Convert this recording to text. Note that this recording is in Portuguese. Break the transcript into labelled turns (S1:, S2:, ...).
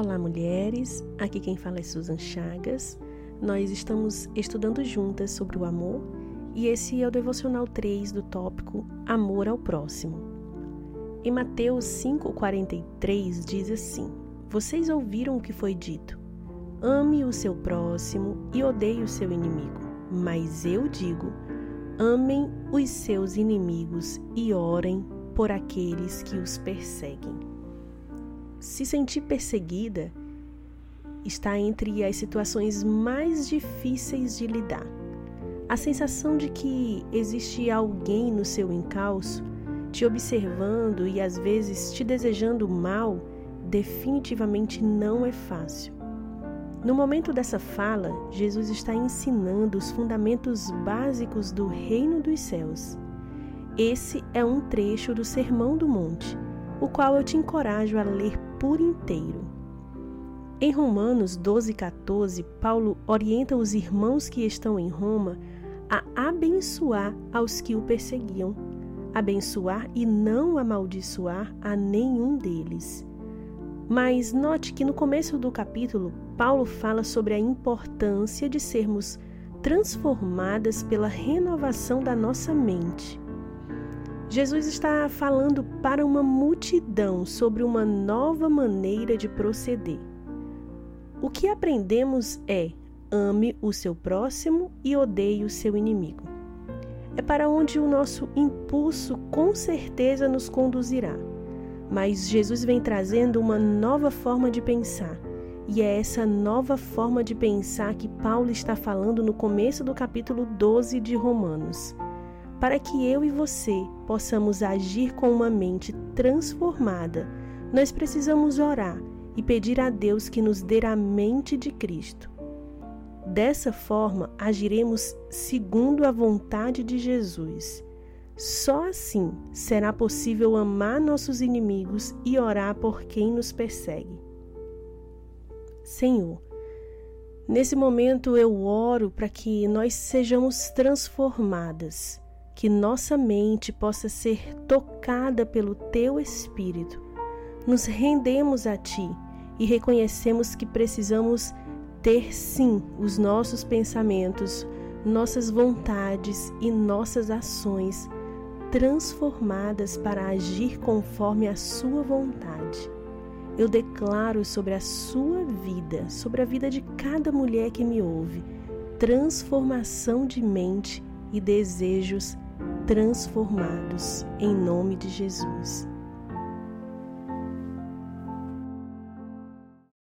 S1: Olá, mulheres. Aqui quem fala é Susan Chagas. Nós estamos estudando juntas sobre o amor e esse é o devocional 3 do tópico Amor ao próximo. Em Mateus 5:43 diz assim: Vocês ouviram o que foi dito: Ame o seu próximo e odeie o seu inimigo. Mas eu digo: amem os seus inimigos e orem por aqueles que os perseguem. Se sentir perseguida está entre as situações mais difíceis de lidar. A sensação de que existe alguém no seu encalço, te observando e às vezes te desejando mal, definitivamente não é fácil. No momento dessa fala, Jesus está ensinando os fundamentos básicos do reino dos céus. Esse é um trecho do Sermão do Monte o qual eu te encorajo a ler por inteiro. Em Romanos 12, 14, Paulo orienta os irmãos que estão em Roma a abençoar aos que o perseguiam, abençoar e não amaldiçoar a nenhum deles. Mas note que no começo do capítulo, Paulo fala sobre a importância de sermos transformadas pela renovação da nossa mente. Jesus está falando para uma multidão sobre uma nova maneira de proceder. O que aprendemos é: ame o seu próximo e odeie o seu inimigo. É para onde o nosso impulso com certeza nos conduzirá. Mas Jesus vem trazendo uma nova forma de pensar. E é essa nova forma de pensar que Paulo está falando no começo do capítulo 12 de Romanos. Para que eu e você possamos agir com uma mente transformada, nós precisamos orar e pedir a Deus que nos dê a mente de Cristo. Dessa forma, agiremos segundo a vontade de Jesus. Só assim será possível amar nossos inimigos e orar por quem nos persegue. Senhor, nesse momento eu oro para que nós sejamos transformadas que nossa mente possa ser tocada pelo Teu Espírito. Nos rendemos a Ti e reconhecemos que precisamos ter sim os nossos pensamentos, nossas vontades e nossas ações transformadas para agir conforme a Sua vontade. Eu declaro sobre a sua vida, sobre a vida de cada mulher que me ouve, transformação de mente e desejos transformados em nome de Jesus.